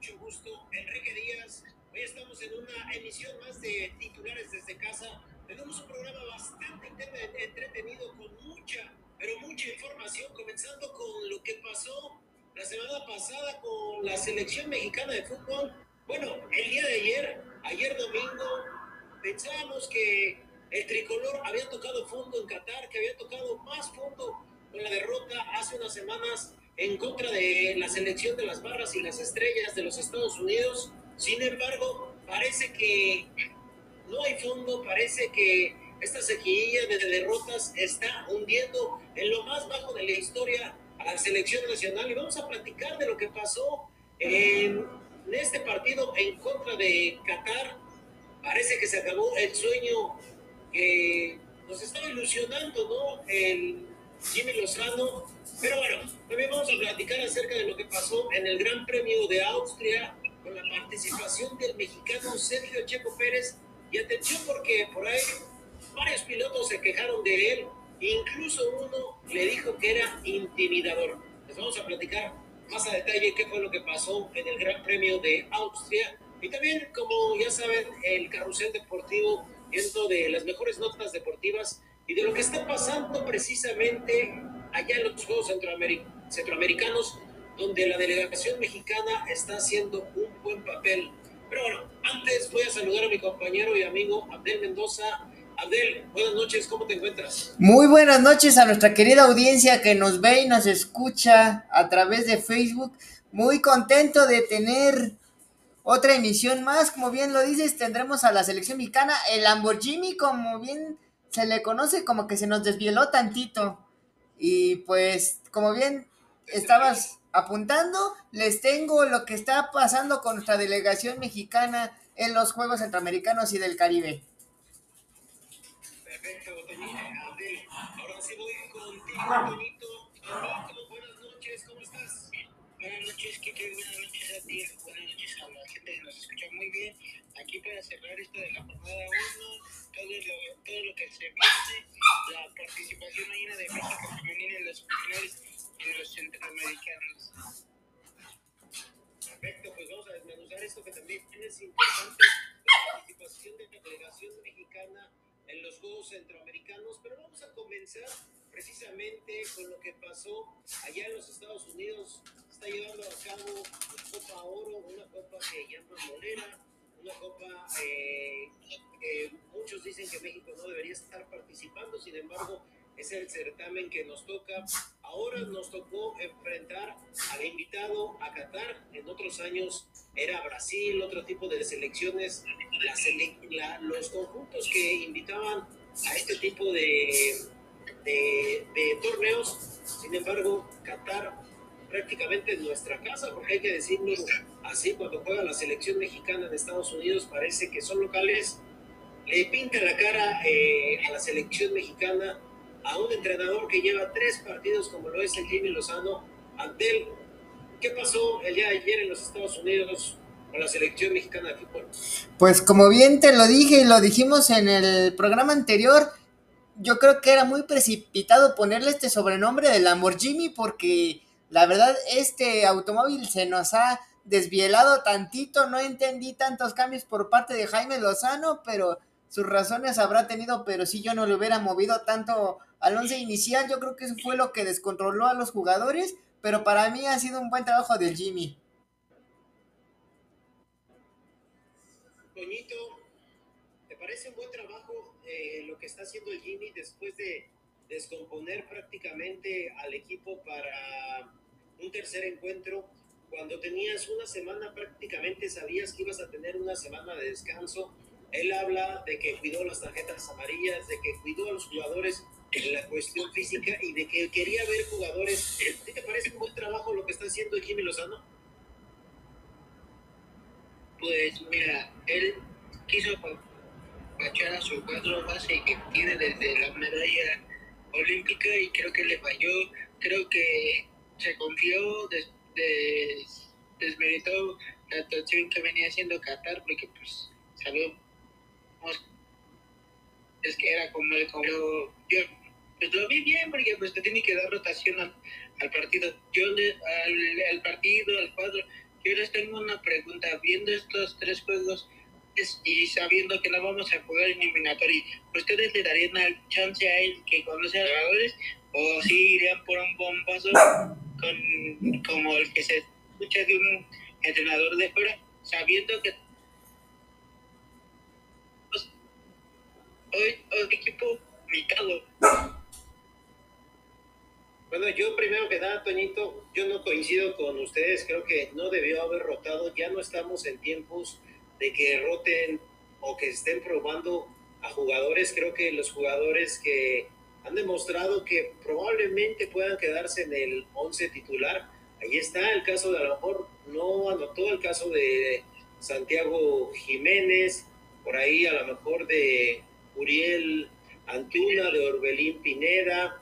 mucho gusto, Enrique Díaz. Hoy estamos en una emisión más de titulares desde casa. Tenemos un programa bastante entretenido con mucha, pero mucha información, comenzando con lo que pasó la semana pasada con la selección mexicana de fútbol. Bueno, el día de ayer, ayer domingo, pensábamos que el tricolor había tocado fondo en Qatar, que había tocado más fondo con la derrota hace unas semanas en contra de la selección de las barras y las estrellas de los Estados Unidos. Sin embargo, parece que no hay fondo, parece que esta sequía de derrotas está hundiendo en lo más bajo de la historia a la selección nacional. Y vamos a platicar de lo que pasó en este partido en contra de Qatar. Parece que se acabó el sueño que nos estaba ilusionando, ¿no? El Jimmy Lozano. Pero bueno, también vamos a platicar acerca de lo que pasó en el Gran Premio de Austria con la participación del mexicano Sergio Checo Pérez. Y atención porque por ahí varios pilotos se quejaron de él, incluso uno le dijo que era intimidador. Les vamos a platicar más a detalle qué fue lo que pasó en el Gran Premio de Austria. Y también, como ya saben, el carrusel deportivo, viendo de las mejores notas deportivas y de lo que está pasando precisamente allá en los Juegos Centroamericanos, donde la delegación mexicana está haciendo un buen papel. Pero bueno, antes voy a saludar a mi compañero y amigo Abdel Mendoza. Abdel, buenas noches, ¿cómo te encuentras? Muy buenas noches a nuestra querida audiencia que nos ve y nos escucha a través de Facebook. Muy contento de tener otra emisión más, como bien lo dices, tendremos a la selección mexicana, el Lamborghini, como bien se le conoce como que se nos desvieló tantito. Y pues, como bien estabas apuntando, les tengo lo que está pasando con nuestra delegación mexicana en los Juegos Centroamericanos y del Caribe. Perfecto, Ahora sí voy contigo, buenas noches, ¿cómo estás? Buenas noches, Kike, buenas noches a ti, buenas noches a la gente que nos escucha muy bien. Aquí para cerrar esto de la jornada 1 todo lo, todo lo que se viene, la participación mañana de México femenina en los finales en los centroamericanos. Perfecto, pues vamos a desmenuzar esto que también es importante, la participación de la delegación mexicana en los Juegos Centroamericanos, pero vamos a comenzar precisamente con lo que pasó allá en los Estados Unidos. Está llevando a cabo la Copa Oro, una copa que llama Molera, una copa eh, que muchos dicen que México no debería estar participando, sin embargo, es el certamen que nos toca. Ahora nos tocó enfrentar al invitado a Qatar. En otros años era Brasil, otro tipo de selecciones. los conjuntos que invitaban a este tipo de, de, de torneos. Sin embargo, Qatar prácticamente en nuestra casa, porque hay que decirlo así, cuando juega la selección mexicana de Estados Unidos parece que son locales, le pinta la cara eh, a la selección mexicana, a un entrenador que lleva tres partidos como lo es el Jimmy Lozano, ante él. ¿Qué pasó el día de ayer en los Estados Unidos con la selección mexicana de fútbol? Pues como bien te lo dije y lo dijimos en el programa anterior, yo creo que era muy precipitado ponerle este sobrenombre de Lamborghini porque la verdad, este automóvil se nos ha desvielado tantito, no entendí tantos cambios por parte de Jaime Lozano, pero sus razones habrá tenido, pero si yo no le hubiera movido tanto al once inicial, yo creo que eso fue lo que descontroló a los jugadores, pero para mí ha sido un buen trabajo del Jimmy. Toñito, ¿te parece un buen trabajo eh, lo que está haciendo el Jimmy después de descomponer prácticamente al equipo para un tercer encuentro, cuando tenías una semana prácticamente sabías que ibas a tener una semana de descanso. Él habla de que cuidó las tarjetas amarillas, de que cuidó a los jugadores en la cuestión física y de que quería ver jugadores. ¿Qué te parece un buen trabajo lo que está haciendo Jimmy Lozano? Pues mira, él quiso apachar a su cuadro base que tiene desde la medalla olímpica y creo que le falló. Creo que se confió, des, desmeritó la actuación que venía haciendo Qatar, porque pues sabemos es que era como el como yo pues lo vi bien porque pues te tiene que dar rotación al, partido yo al, al, partido al cuadro yo les tengo una pregunta. Viendo estos tres juegos y sabiendo que no vamos a jugar eliminatorio, ¿ustedes le darían la chance a él que conoce a jugadores o sí irían por un bombazo con, como el que se escucha de un entrenador de fuera, sabiendo que hoy, hoy equipo mitado? Bueno, yo primero que nada, Toñito, yo no coincido con ustedes, creo que no debió haber rotado, ya no estamos en tiempos de que roten o que estén probando a jugadores, creo que los jugadores que han demostrado que probablemente puedan quedarse en el 11 titular, ahí está el caso de a lo mejor no anotó el caso de Santiago Jiménez, por ahí a lo mejor de Uriel Antuna, de Orbelín Pineda,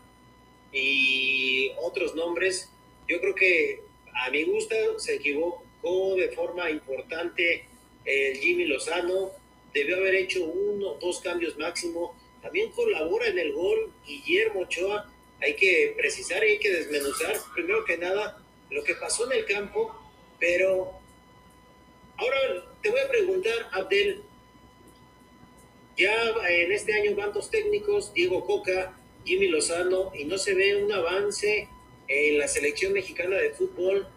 y otros nombres. Yo creo que a mi gusto se equivocó de forma importante el Jimmy Lozano, debió haber hecho uno dos cambios máximo. También colabora en el gol Guillermo Ochoa. Hay que precisar y hay que desmenuzar, primero que nada, lo que pasó en el campo, pero ahora te voy a preguntar, Abdel, ya en este año van dos técnicos, Diego Coca Jimmy Lozano y no se ve un avance en la selección mexicana de fútbol,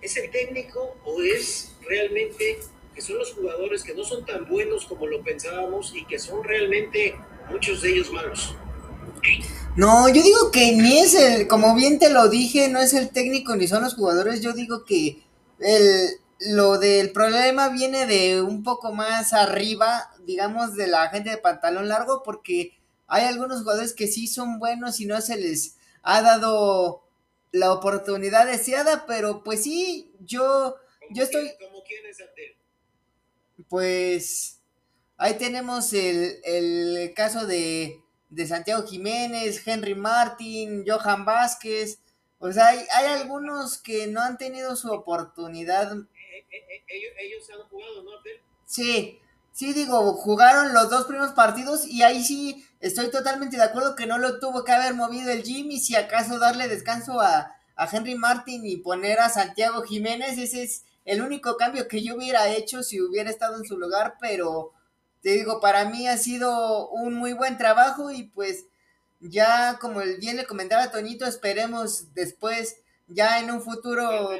¿es el técnico o es realmente que son los jugadores que no son tan buenos como lo pensábamos y que son realmente muchos de ellos malos? No, yo digo que ni es el, como bien te lo dije, no es el técnico ni son los jugadores, yo digo que el, lo del problema viene de un poco más arriba, digamos, de la gente de pantalón largo, porque hay algunos jugadores que sí son buenos y no se les ha dado la oportunidad deseada, pero pues sí, yo, yo estoy... ¿Cómo quién es Pues ahí tenemos el, el caso de, de, Santiago Jiménez, Henry Martin, Johan Vázquez. O sea, hay, hay algunos que no han tenido su oportunidad. Eh, eh, eh, ellos, ellos han jugado, ¿no, Abdel? Sí, sí, digo, jugaron los dos primeros partidos y ahí sí estoy totalmente de acuerdo que no lo tuvo que haber movido el Jimmy, si acaso darle descanso a, Henry Martin y poner a Santiago Jiménez, ese es el único cambio que yo hubiera hecho si hubiera estado en su lugar, pero te digo, para mí ha sido un muy buen trabajo y pues ya como bien le comentaba Toñito, esperemos después ya en un futuro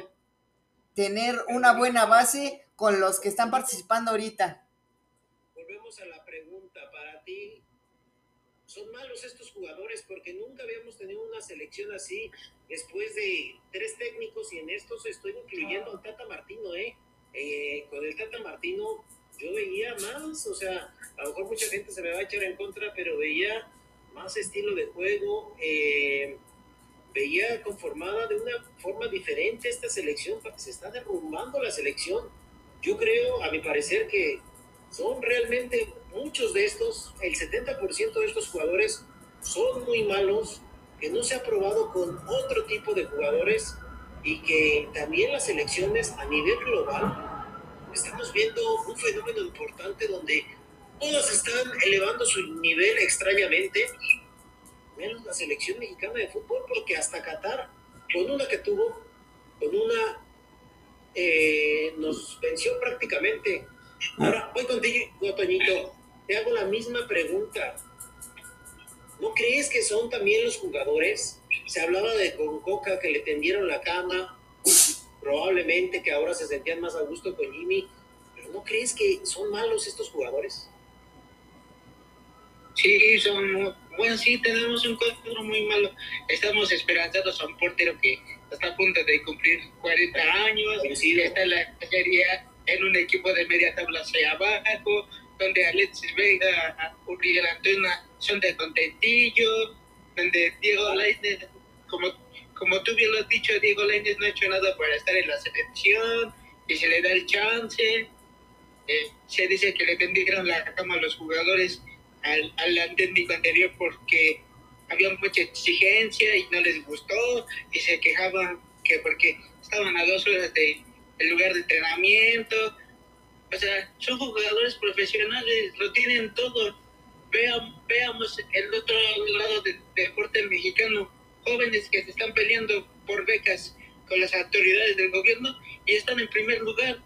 tener una buena base con los que están participando ahorita. Volvemos a la pregunta, para ti, son malos estos jugadores porque nunca habíamos tenido una selección así después de tres técnicos y en estos estoy incluyendo al Tata Martino, ¿eh? ¿eh? Con el Tata Martino yo veía más, o sea, a lo mejor mucha gente se me va a echar en contra, pero veía más estilo de juego, eh, veía conformada de una forma diferente esta selección, se está derrumbando la selección. Yo creo, a mi parecer, que son realmente muchos de estos, el 70% de estos jugadores son muy malos, que no se ha probado con otro tipo de jugadores y que también las elecciones a nivel global estamos viendo un fenómeno importante donde todas están elevando su nivel extrañamente, menos la selección mexicana de fútbol, porque hasta Qatar, con una que tuvo, con una eh, nos venció prácticamente Ahora voy contigo, Toñito. Te hago la misma pregunta. ¿No crees que son también los jugadores? Se hablaba de con Coca que le tendieron la cama, probablemente que ahora se sentían más a gusto con Jimmy, pero ¿no crees que son malos estos jugadores? Sí, son bueno, sí, tenemos un cuadro muy malo. Estamos esperanzados a un portero que está a punto de cumplir 40 años, está en la serie en un equipo de media tabla hacia abajo, donde Alexis Vega, Uriel Antuna son de contentillo, donde Diego Lainez, como, como tú bien lo has dicho, Diego Lainez no ha hecho nada para estar en la selección y se le da el chance. Eh, se dice que le tendieron la cama a los jugadores al, al técnico anterior porque había mucha exigencia y no les gustó y se quejaban que porque estaban a dos horas de el lugar de entrenamiento. O sea, son jugadores profesionales, lo tienen todo. veamos el otro lado del deporte mexicano, jóvenes que se están peleando por becas con las autoridades del gobierno y están en primer lugar.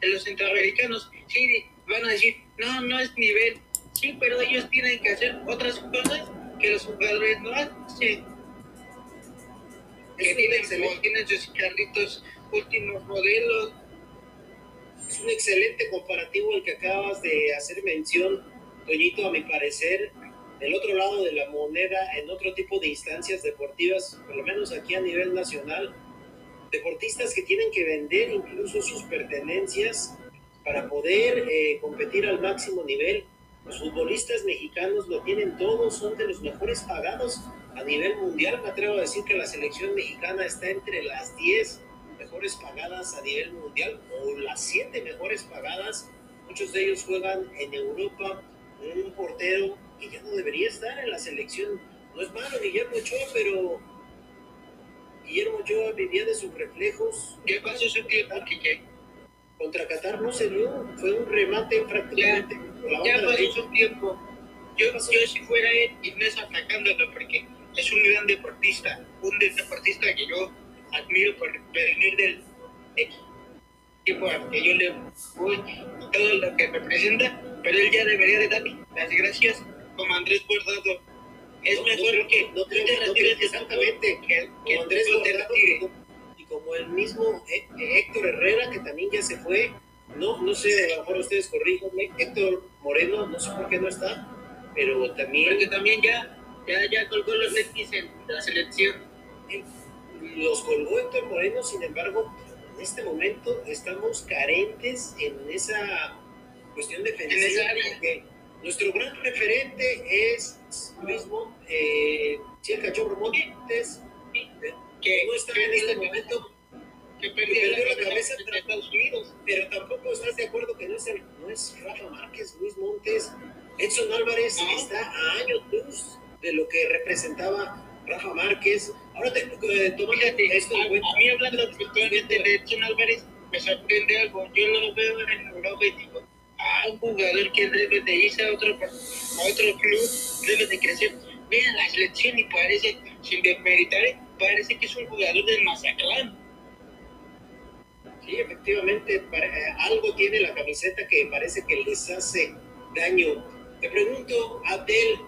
En los centroamericanos, sí, van a decir, no, no es nivel. Sí, pero ellos tienen que hacer otras cosas que los jugadores no hacen. Que tienen, tienen sus carritos últimos modelos. Es un excelente comparativo el que acabas de hacer mención, Toñito, a mi parecer. Del otro lado de la moneda, en otro tipo de instancias deportivas, por lo menos aquí a nivel nacional, deportistas que tienen que vender incluso sus pertenencias para poder eh, competir al máximo nivel. Los futbolistas mexicanos lo tienen todo, son de los mejores pagados a nivel mundial. Me atrevo a decir que la selección mexicana está entre las 10 mejores pagadas a nivel mundial o las 7 mejores pagadas. Muchos de ellos juegan en Europa. Un portero que ya no debería estar en la selección. No es malo Guillermo Ochoa, pero Guillermo Ochoa vivía de sus reflejos. ¿Qué pasó ese tiempo, Quique? Contra Qatar no se dio, fue un remate prácticamente. Ya, ya pasó su tiempo. Yo, yo si fuera él, y no es atacándolo, porque es un gran deportista, un deportista que yo admiro por venir del equipo al que yo le voy, todo lo que representa, pero él ya debería de dar las gracias como Andrés Bordado es mejor que no creo, no exactamente que, como Andrés y como el mismo Héctor Herrera que también ya se fue. No no sé a lo mejor ustedes corríjanme Héctor Moreno no sé por qué no está pero también porque también ya ya, ya colgó los Netflix en la selección los colgó Héctor Moreno sin embargo en este momento estamos carentes en esa cuestión defensiva porque nuestro gran referente es Luis Montes, eh, el cachorro Montes, que no está en este momento, que perdió, la, cabeza para Estados Unidos, pero tampoco estás de acuerdo que no es, no es Rafa Márquez, Luis Montes, Edson Álvarez está a años luz de lo que representaba Rafa Márquez. Ahora te eh, Fíjate, esto a, a, mí hablando de Edson Álvarez, me sorprende algo. Yo lo veo en Europa y digo, a un jugador que debe de irse a otro, a otro club, debe de crecer. Vean la selección y parece, sin desmeritar, parece que es un jugador del Mazatlán. Sí, efectivamente, eh, algo tiene la camiseta que parece que les hace daño. Te pregunto, Abdel,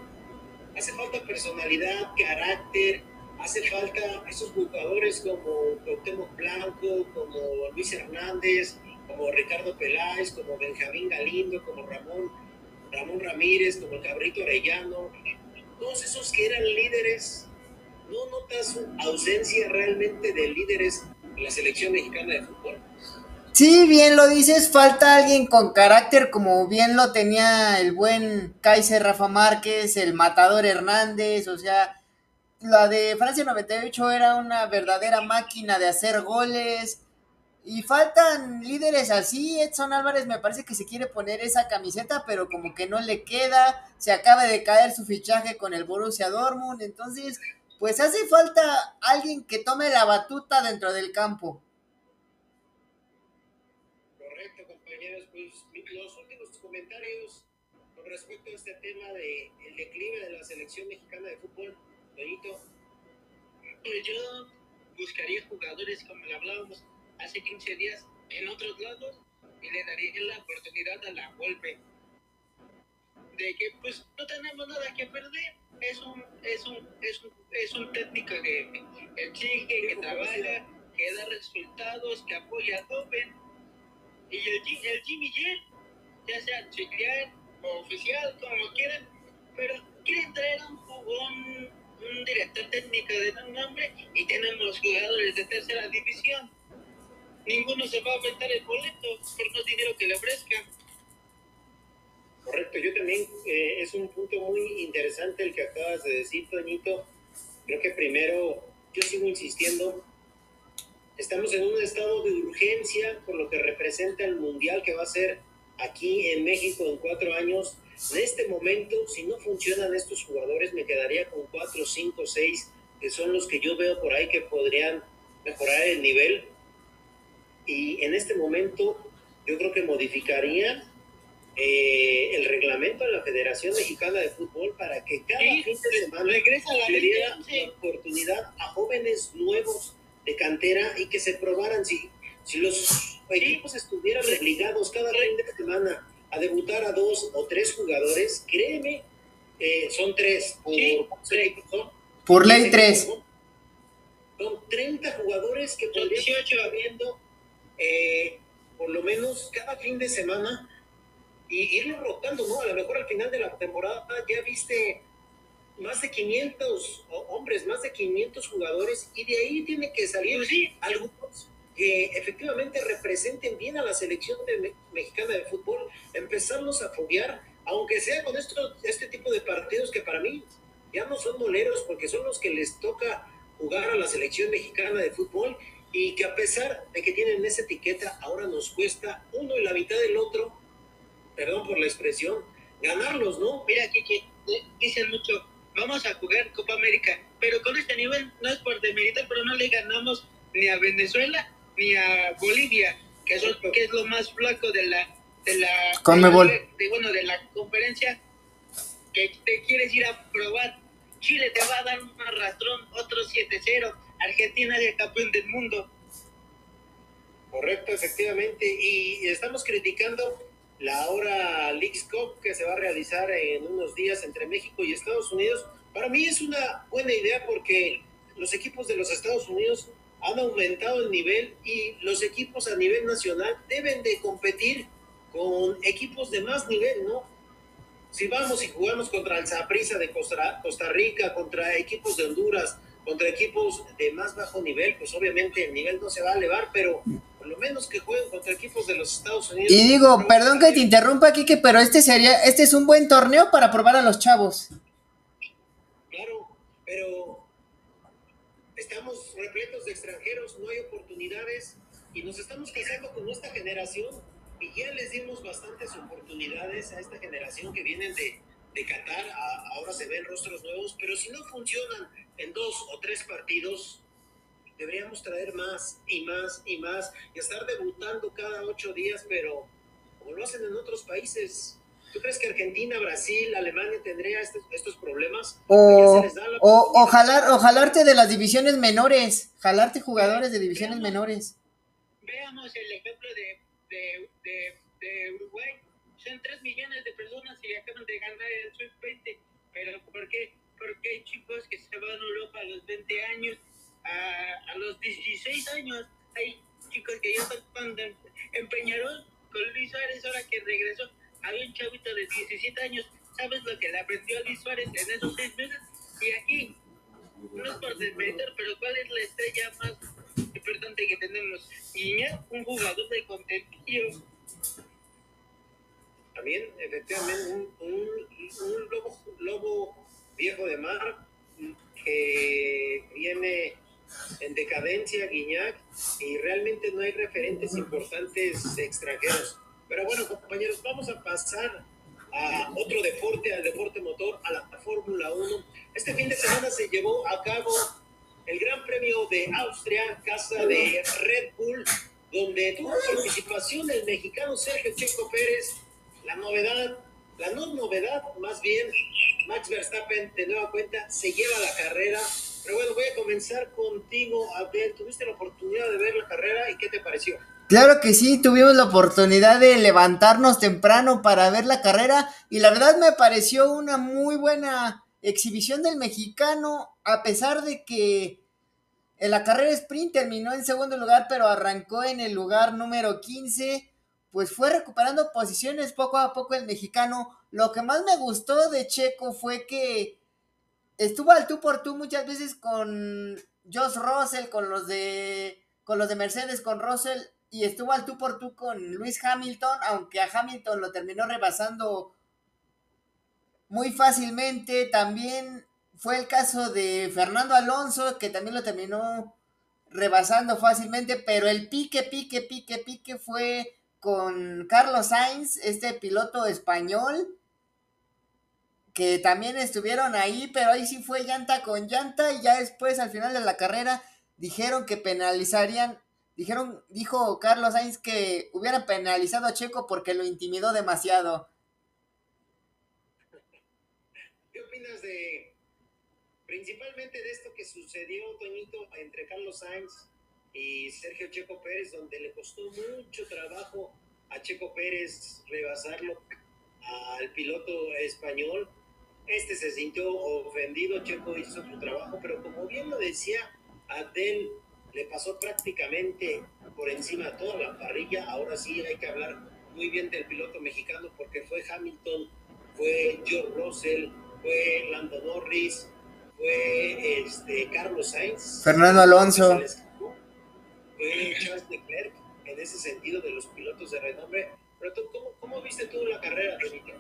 ¿hace falta personalidad, carácter? ¿Hace falta esos jugadores como Cuauhtémoc Blanco, como Luis Hernández, como Ricardo Peláez, como Benjamín Galindo, como Ramón, Ramón Ramírez, como el Cabrito Arellano, todos esos que eran líderes, ¿no notas ausencia realmente de líderes en la selección mexicana de fútbol? Sí, bien lo dices, falta alguien con carácter como bien lo tenía el buen Kaiser Rafa Márquez, el Matador Hernández, o sea, la de Francia 98 era una verdadera máquina de hacer goles, y faltan líderes así. Edson Álvarez me parece que se quiere poner esa camiseta, pero como que no le queda. Se acaba de caer su fichaje con el Borussia Dortmund. Entonces, pues hace falta alguien que tome la batuta dentro del campo. Comentarios con respecto a este tema de el declive de la selección mexicana de fútbol, Benito. Pues yo buscaría jugadores como le hablábamos hace 15 días en otros lados y le daría la oportunidad a la golpe de que pues no tenemos nada que perder. Es un es un es un, es un técnico que exige que trabaja que da resultados que apoya a Open. Y el, el Jimmy J ya sea auxiliar o oficial como quieran pero quieren traer un, un, un director técnico de nombre y tenemos jugadores de tercera división ninguno se va a aventar el boleto por no dinero que le ofrezcan. Correcto, yo también, eh, es un punto muy interesante el que acabas de decir, Toñito. Creo que primero, yo sigo insistiendo, estamos en un estado de urgencia por lo que representa el mundial que va a ser aquí en México en cuatro años. En este momento, si no funcionan estos jugadores, me quedaría con cuatro, cinco, seis, que son los que yo veo por ahí que podrían mejorar el nivel. Y en este momento yo creo que modificaría eh, el reglamento de la Federación Mexicana de Fútbol para que cada fin de semana le diera la oportunidad a jóvenes nuevos de cantera y que se probaran. Si, Si los equipos estuvieran obligados cada fin de semana a debutar a dos o tres jugadores, créeme, eh, son tres por, por ley tres. Son 30 jugadores que podrían estar habiendo eh, por lo menos cada fin de semana y irlo rotando, ¿no? A lo mejor al final de la temporada ya viste más de 500 hombres, más de 500 jugadores y de ahí tiene que salir pues algunos que efectivamente representen bien a la selección mexicana de fútbol, empezarlos a foguear, aunque sea con esto, este tipo de partidos que para mí ya no son moleros porque son los que les toca jugar a la selección mexicana de fútbol y que a pesar de que tienen esa etiqueta, ahora nos cuesta uno y la mitad del otro, perdón por la expresión, ganarlos, ¿no? Mira, Kiki, dicen mucho, vamos a jugar Copa América, pero con este nivel no es por demeritar, pero no le ganamos ni a Venezuela ni a Bolivia, que, es lo más flaco de la de la, de, bueno, de la conferencia que te quieres ir a probar Chile te va a dar un arrastrón, otro 7-0. Argentina es el campeón del mundo. Correcto, efectivamente. Y estamos criticando la ahora Leagues Cup que se va a realizar en unos días entre México y Estados Unidos. Para mí es una buena idea porque los equipos de los Estados Unidos han aumentado el nivel y los equipos a nivel nacional deben de competir con equipos de más nivel, ¿no? si vamos y jugamos contra el Zaprisa de Costa, Costa Rica, contra equipos de Honduras, contra equipos de más bajo nivel, pues obviamente el nivel no se va a elevar, pero por lo menos que jueguen contra equipos de los Estados Unidos. Y digo, perdón que te interrumpa, Kike, pero este sería, este es un buen torneo para probar a los chavos. Claro, pero estamos repletos de extranjeros, no hay oportunidades y nos estamos casando con esta generación y ya les dimos bastantes oportunidades a esta generación que vienen de, de Qatar, ahora se ven rostros nuevos, pero si no funcionan en dos o tres partidos, deberíamos traer más y más y más y estar debutando cada ocho días, pero como lo hacen en otros países. ¿Tú crees que Argentina, Brasil, Alemania tendría estos, estos problemas? O, o, jalarte de las divisiones menores, jalarte jugadores de divisiones menores. Veamos el ejemplo de de, de, Uruguay. Son 3 millones de personas y acaban de ganar el sub-20. Pero ¿por qué? Porque hay chicos que se van a Europa a los 20 años, a, a los 16 años. Hay chicos que ya están en Peñarol con Luis Suárez, ahora que regresó. Había un chavito de 17 años. ¿Sabes lo que le aprendió a Luis Suárez en esos 6 meses? Y aquí, no es por desmeritar, pero ¿cuál es la estrella más importante que tenemos. Niña, un jugador de contentillo. También, efectivamente, un, un, lobo, lobo, viejo de mar que viene en decadencia, Guiñac, y realmente no hay referentes importantes extranjeros. Pero bueno, compañeros, vamos a pasar a otro deporte, al deporte motor, a la Fórmula 1. Este fin de semana se llevó a cabo el Gran Premio de Austria, casa de Red Bull, donde tuvo participación el mexicano Sergio Checo Pérez. La novedad, la no novedad, más bien, Max Verstappen de nueva cuenta se lleva la carrera. Pero bueno, voy a comenzar contigo, Abel. ¿Tuviste la oportunidad de ver la carrera y qué te pareció? Claro que sí, tuvimos la oportunidad de levantarnos temprano para ver la carrera y la verdad me pareció una muy buena exhibición del mexicano, a pesar de que en la carrera sprint terminó en segundo lugar, pero arrancó en el lugar número 15, pues fue recuperando posiciones poco a poco el mexicano. Lo que más me gustó de Checo fue que estuvo al tú por tú muchas veces con Josh Russell, con los de con los de Mercedes, con Russell y estuvo al tú por tú con Luis Hamilton, aunque a Hamilton lo terminó rebasando muy fácilmente. También fue el caso de Fernando Alonso, que también lo terminó rebasando fácilmente, pero el pique, pique, pique, pique fue con Carlos Sainz, este piloto español, que también estuvieron ahí, pero ahí sí fue llanta con llanta y ya después al final de la carrera dijeron que penalizarían, dijeron, dijo Carlos Sainz que hubiera penalizado a Checo porque lo intimidó demasiado. de principalmente de esto que sucedió, Toñito, entre Carlos Sainz y Sergio Checo Pérez, donde le costó mucho trabajo a Checo Pérez rebasarlo al piloto español. Este se sintió ofendido, Checo hizo su trabajo, pero como bien lo decía Adel, le pasó prácticamente por encima de toda la parrilla. Ahora sí hay que hablar muy bien del piloto mexicano porque fue Hamilton, fue George Russell, fue Lando Norris, fue este, Carlos Sainz. Fernando Alonso. Fue Charles Leclerc en ese sentido de los pilotos de renombre. Pero tú, ¿cómo, cómo viste tú la carrera, Benito?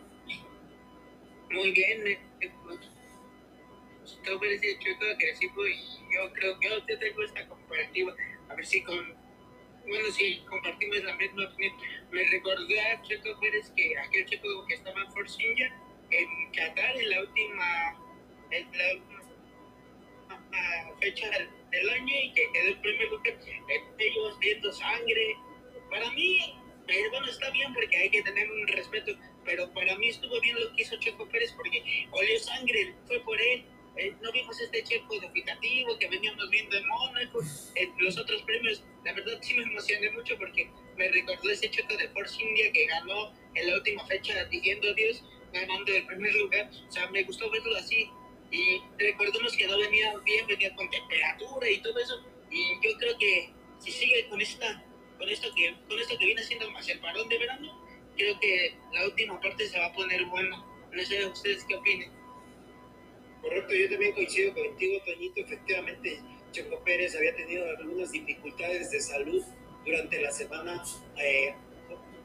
Muy bien, chueco agresivo y yo creo que yo tengo esta comparativa. A ver si con. Bueno, si compartimos la misma opinión. Me recordé a Checo Pérez que aquel Checo que estaba en Force en Qatar en la última. En la fecha del, año y que quedó el primer lugar, ellos viendo sangre. Para mí, eh, bueno, está bien porque hay que tener un respeto, pero para mí estuvo bien lo que hizo Checo Pérez porque olió sangre, fue por él. Eh, no vimos este checo educativo que veníamos viendo en Mónaco, en los otros premios, la verdad sí me emocioné mucho porque me recordó ese checo de Force India que ganó en la última fecha diciendo adiós, ganando el primer lugar, o sea, me gustó verlo así, y recordemos que no venía bien, venía con temperatura y todo eso. Y yo creo que si sigue con esta, con esto que, con esto que viene haciendo más el parón de verano, creo que la última parte se va a poner buena. No sé ustedes qué opinen. Correcto, yo también coincido contigo, Toñito. Efectivamente, Checo Pérez había tenido algunas dificultades de salud durante la semana, eh,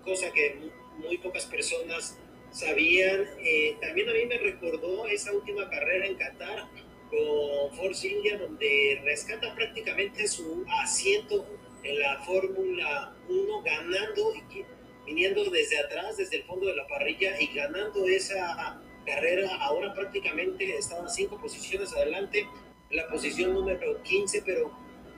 cosa que muy pocas personas sabían. Eh, también a mí me recordó esa última carrera en Qatar con Force India, donde rescata prácticamente su asiento en la Fórmula 1, ganando y viniendo desde atrás, desde el fondo de la parrilla y ganando esa carrera. Ahora prácticamente estaba cinco posiciones adelante, la posición número 15, pero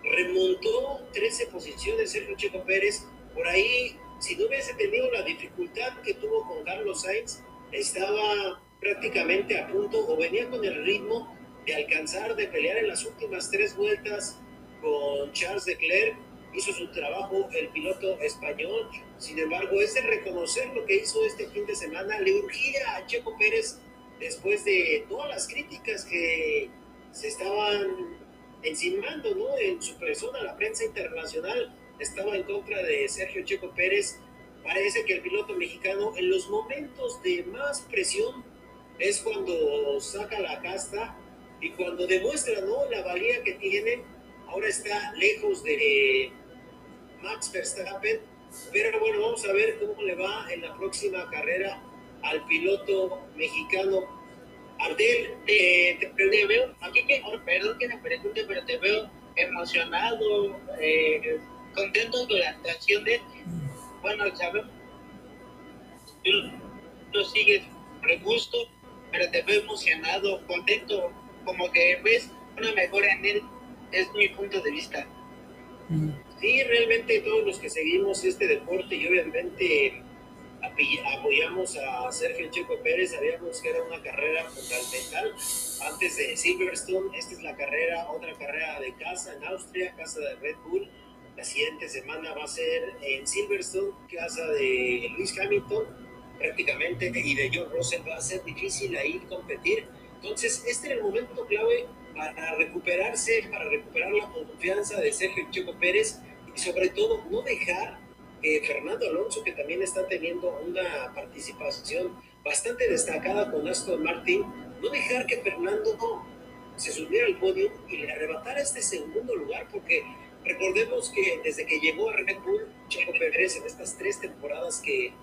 remontó 13 posiciones Sergio Checo Pérez. Por ahí si no hubiese tenido la dificultad que tuvo con Carlos Sainz, estaba prácticamente a punto o venía con el ritmo de alcanzar, de pelear en las últimas tres vueltas con Charles Leclerc. Hizo su trabajo el piloto español. Sin embargo, es de reconocer lo que hizo este fin de semana. Le urgía a Checo Pérez después de todas las críticas que se estaban encimando ¿no? en su persona, la prensa internacional estaba en contra de Sergio Checo Pérez. Parece que el piloto mexicano en los momentos de más presión es cuando saca la casta y cuando demuestra ¿no? la valía que tiene. Ahora está lejos de Max Verstappen, pero bueno, vamos a ver cómo le va en la próxima carrera al piloto mexicano. Ardel, te, te, veo, aquí que, perdón que me pregunte, pero te veo emocionado, eh, contento con la actuación de bueno, sabemos, tú lo sigues por gusto, pero te veo emocionado, contento, como que ves una mejora en él, es mi punto de vista. Sí, realmente todos los que seguimos este deporte y obviamente apoyamos a Sergio Checo Pérez, sabíamos que era una carrera fundamental antes de Silverstone, esta es la carrera, otra carrera de casa en Austria, casa de Red Bull, la siguiente semana va a ser en Silverstone, casa de Luis Hamilton, prácticamente, y de John Russell. Va a ser difícil ahí competir. Entonces, este es el momento clave para recuperarse, para recuperar la confianza de Sergio Checo Pérez y sobre todo no dejar que Fernando Alonso, que también está teniendo una participación bastante destacada con Aston Martin, no dejar que Fernando se subiera al podio y le arrebatara este segundo lugar, porque Recordemos que desde que llegó a Red Bull, Checo Pérez en estas tres temporadas que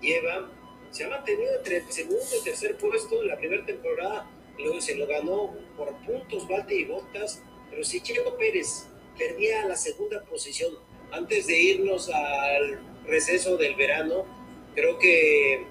lleva, se ha mantenido entre el segundo y tercer puesto. En la primera temporada luego se lo ganó por puntos Valte y Bottas, pero si Checo Pérez perdía la segunda posición antes de irnos al receso del verano, creo que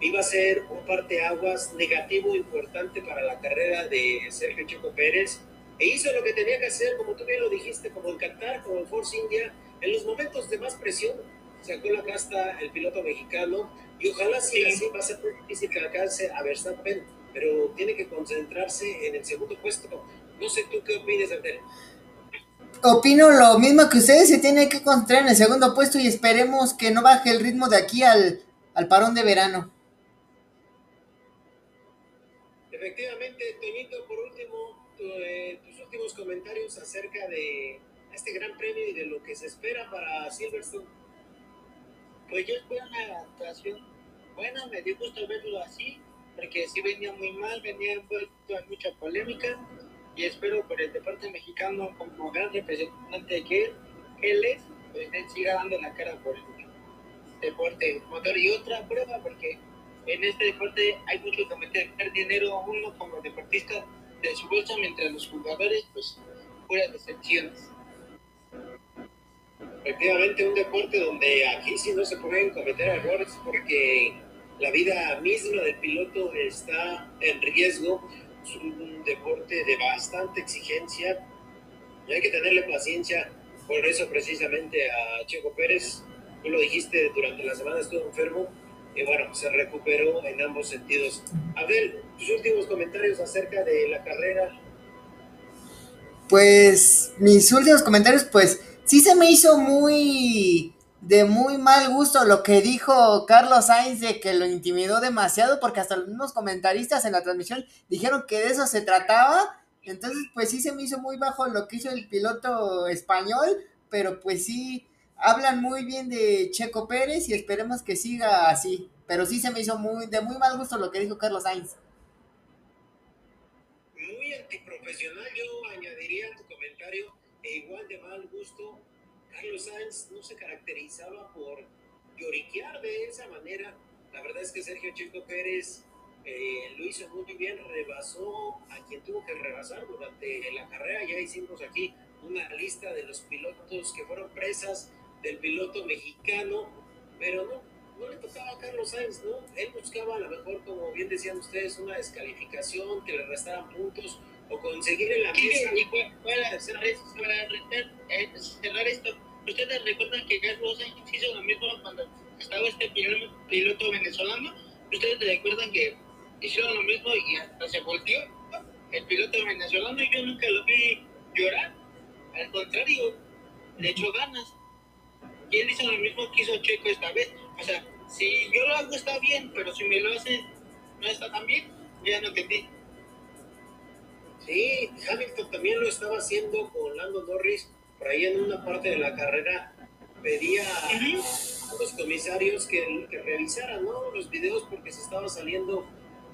iba a ser un parteaguas negativo importante para la carrera de Sergio Checo Pérez e hizo lo que tenía que hacer, como tú bien lo dijiste, como en Qatar, como en Force India, en los momentos de más presión, sacó la casta el piloto mexicano y ojalá siga así, va a ser muy difícil que alcance a Verstappen, pero tiene que concentrarse en el segundo puesto. No sé tú qué opinas, Andrés. Opino lo mismo que ustedes, se tiene que concentrar en el segundo puesto y esperemos que no baje el ritmo de aquí al, al parón de verano. Efectivamente, Toñito, por último, eh, tus últimos comentarios acerca de este gran premio y de lo que se espera para Silverstone. Pues yo espero una actuación buena, me dio gusto verlo así, porque sí venía muy mal, venía envuelto en mucha polémica, y espero por el deporte mexicano como gran representante que él, es, pues él siga dando la cara por el deporte motor y otra prueba, porque en este deporte hay mucho que meter dinero uno como deportista de su bolsa, mientras los jugadores, pues, puras decepciones. Efectivamente, un deporte donde aquí sí no se pueden cometer errores porque la vida misma del piloto está en riesgo. Es un deporte de bastante exigencia y hay que tenerle paciencia. Por eso precisamente a Checo Pérez, tú lo dijiste durante la semana, estuvo enfermo y bueno, se recuperó en ambos sentidos. Abel, tus últimos comentarios acerca de la carrera. Pues mis últimos comentarios, pues sí se me hizo muy de muy mal gusto lo que dijo Carlos Sainz de que lo intimidó demasiado, porque hasta los mismos comentaristas en la transmisión dijeron que de eso se trataba. Entonces, pues sí se me hizo muy bajo lo que hizo el piloto español, pero pues sí, hablan muy bien de Checo Pérez y esperemos que siga así. Pero sí se me hizo muy de muy mal gusto lo que dijo Carlos Sainz. Muy antiprofesional, yo añadiría en tu comentario, e igual de mal gusto Carlos Sainz no se caracterizaba por lloriquear de esa manera. La verdad es que Sergio Checo Pérez eh, lo hizo muy bien, rebasó a quien tuvo que rebasar durante la carrera. Ya hicimos aquí una lista de los pilotos que fueron presas del piloto mexicano, pero no, no le tocaba a Carlos Sainz, ¿no? Él buscaba a lo mejor, como bien decían ustedes, una descalificación, que le restaran puntos o conseguir en la mesa. para, cerrar, eh, cerrar esto, ¿ustedes recuerdan que Sainz hizo lo mismo cuando estaba este piloto venezolano? ¿Ustedes recuerdan que hicieron lo mismo y hasta se volvió el piloto venezolano y yo nunca lo vi llorar? Al contrario, le echó ganas. Y él hizo lo mismo que hizo Checo esta vez. O sea, si yo lo hago está bien, pero si me lo hace no está tan bien, ya no entendí. Sí, Hamilton también lo estaba haciendo con Lando Norris. Por ahí en una parte de la carrera pedía a los comisarios que, que revisaran ¿no? los videos porque se estaba saliendo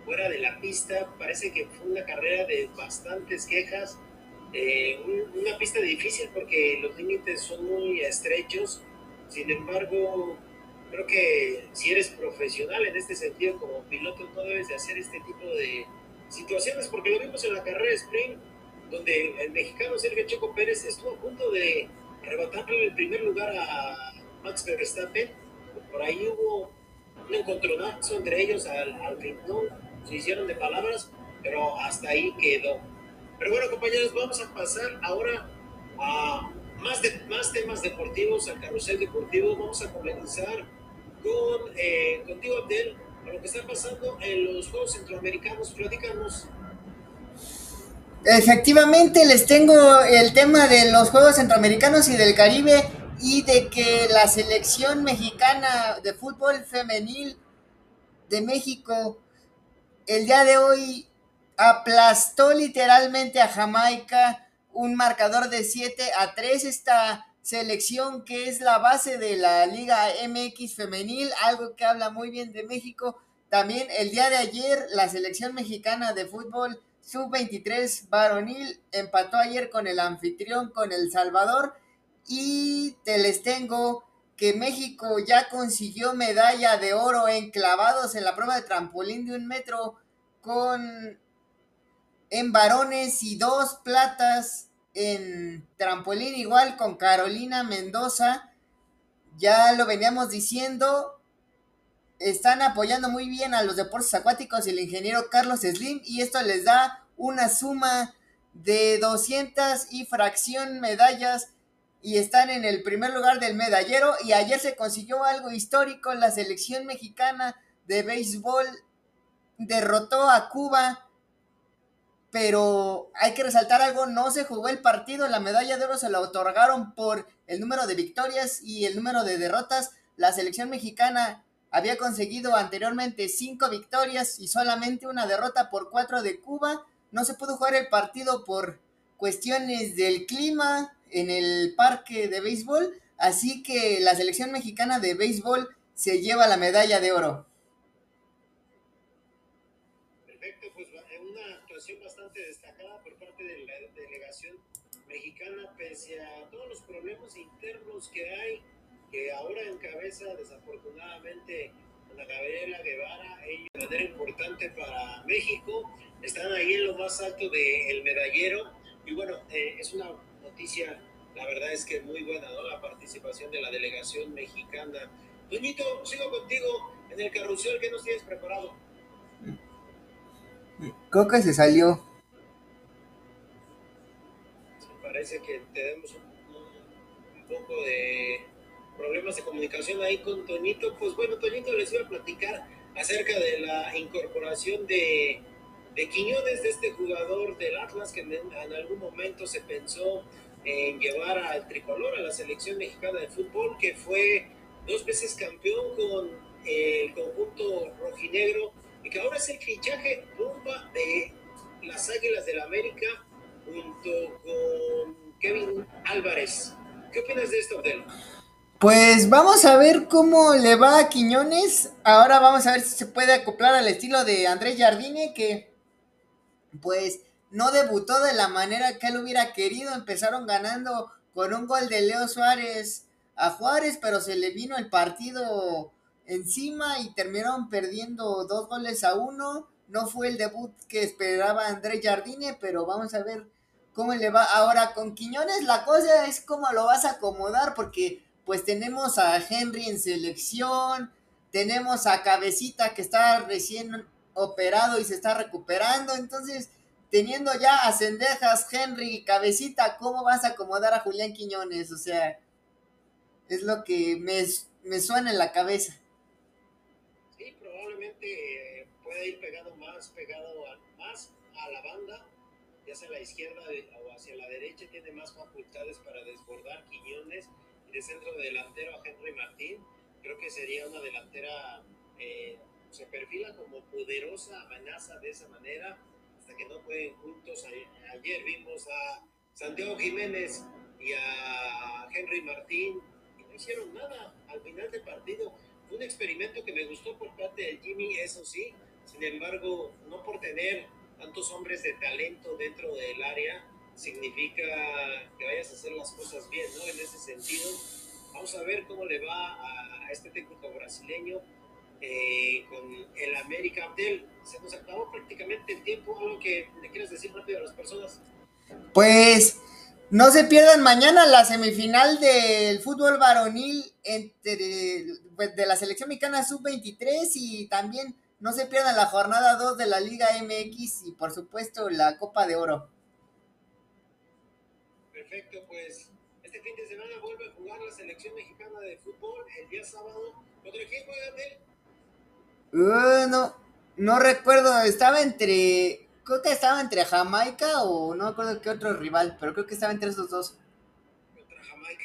fuera de la pista. Parece que fue una carrera de bastantes quejas. Eh, una pista difícil porque los límites son muy estrechos. Sin embargo, creo que si eres profesional en este sentido como piloto, no debes de hacer este tipo de situaciones, porque lo vimos en la carrera sprint, donde el mexicano Sergio Checo Pérez estuvo a punto de arrebatarle el primer lugar a Max Verstappen. Por ahí hubo un encontronazo entre ellos al, al se hicieron de palabras, pero hasta ahí quedó. Pero bueno, compañeros, vamos a pasar ahora a más, de, más temas deportivos, al carrusel deportivo. Vamos a comenzar con, eh, contigo, Abdel lo que está pasando en los Juegos Centroamericanos. Platícanos. Efectivamente, les tengo el tema de los Juegos Centroamericanos y del Caribe y de que la selección mexicana de fútbol femenil de México el día de hoy aplastó literalmente a Jamaica un marcador de 7 a 3 esta selección que es la base de la Liga MX femenil, algo que habla muy bien de México. También el día de ayer la selección mexicana de fútbol sub-23 varonil empató ayer con el anfitrión, con El Salvador. Y te les tengo que México ya consiguió medalla de oro en clavados en la prueba de trampolín de un metro con en varones y dos platas en trampolín igual con Carolina Mendoza. Ya lo veníamos diciendo. Están apoyando muy bien a los deportes acuáticos y el ingeniero Carlos Slim y esto les da una suma de 200 y fracción medallas y están en el primer lugar del medallero y ayer se consiguió algo histórico, la selección mexicana de béisbol derrotó a Cuba pero hay que resaltar algo, no se jugó el partido, la medalla de oro se la otorgaron por el número de victorias y el número de derrotas. La selección mexicana había conseguido anteriormente cinco victorias y solamente una derrota por cuatro de Cuba. No se pudo jugar el partido por cuestiones del clima en el parque de béisbol, así que la selección mexicana de béisbol se lleva la medalla de oro. Mexicana, pese a todos los problemas internos que hay, que ahora encabeza desafortunadamente la Gabriela Guevara, ella de manera importante para México, están ahí en lo más alto del medallero, y bueno, eh, es una noticia, la verdad es que muy buena, ¿no? La participación de la delegación mexicana. Doñito, sigo contigo en el carrusel, ¿qué nos tienes preparado? Coca se salió. Parece que tenemos un, poco de problemas de comunicación ahí con Toñito. Pues bueno, Toñito les iba a platicar acerca de la incorporación de, de Quiñones, de este jugador del Atlas que en, algún momento se pensó en llevar al tricolor a la selección mexicana de fútbol, que fue dos veces campeón con el conjunto rojinegro y que ahora es el fichaje bomba de las Águilas del América junto con Kevin Álvarez. ¿Qué opinas de esto, Abdel? Pues vamos a ver cómo le va a Quiñones. Ahora vamos a ver si se puede acoplar al estilo de Andrés Jardine, que pues no debutó de la manera que él hubiera querido. Empezaron ganando con un gol de Leo Suárez a Juárez, pero se le vino el partido encima y terminaron perdiendo dos goles a uno. No fue el debut que esperaba Andrés Jardine, pero vamos a ver cómo le va. Ahora con Quiñones la cosa es cómo lo vas a acomodar, porque pues tenemos a Henry en selección, tenemos a Cabecita que está recién operado y se está recuperando, entonces teniendo ya a Cendejas, Henry Cabecita, ¿cómo vas a acomodar a Julián Quiñones? O sea, es lo que me, me suena en la cabeza probablemente eh, puede ir pegado más, pegado más a la banda, ya sea la izquierda o hacia la derecha, tiene más facultades para desbordar Quiñones y de centro delantero a Henry Martín. Creo que sería una delantera, eh, se perfila como poderosa amenaza de esa manera, hasta que no pueden juntos. Ayer vimos a Santiago Jiménez y a Henry Martín y no hicieron nada al final del partido un experimento que me gustó por parte del Jimmy, eso sí, sin embargo, no por tener tantos hombres de talento dentro del área, significa que vayas a hacer las cosas bien, ¿no? En ese sentido, vamos a ver cómo le va a, este técnico brasileño eh, con el América Abdel. Se nos acabó prácticamente el tiempo, algo que le quieres decir rápido a las personas. Pues no se pierdan mañana la semifinal del fútbol varonil entre, pues, de la selección mexicana sub-23 y también no se pierdan la jornada 2 de la Liga MX y por supuesto la Copa de Oro. Perfecto, pues este fin de semana vuelve a jugar la selección mexicana de fútbol el día sábado. ¿Contra quién juega, uh, no, no recuerdo, estaba entre creo que estaba entre Jamaica o no me acuerdo qué otro rival, pero creo que estaba entre esos dos. Contra Jamaica.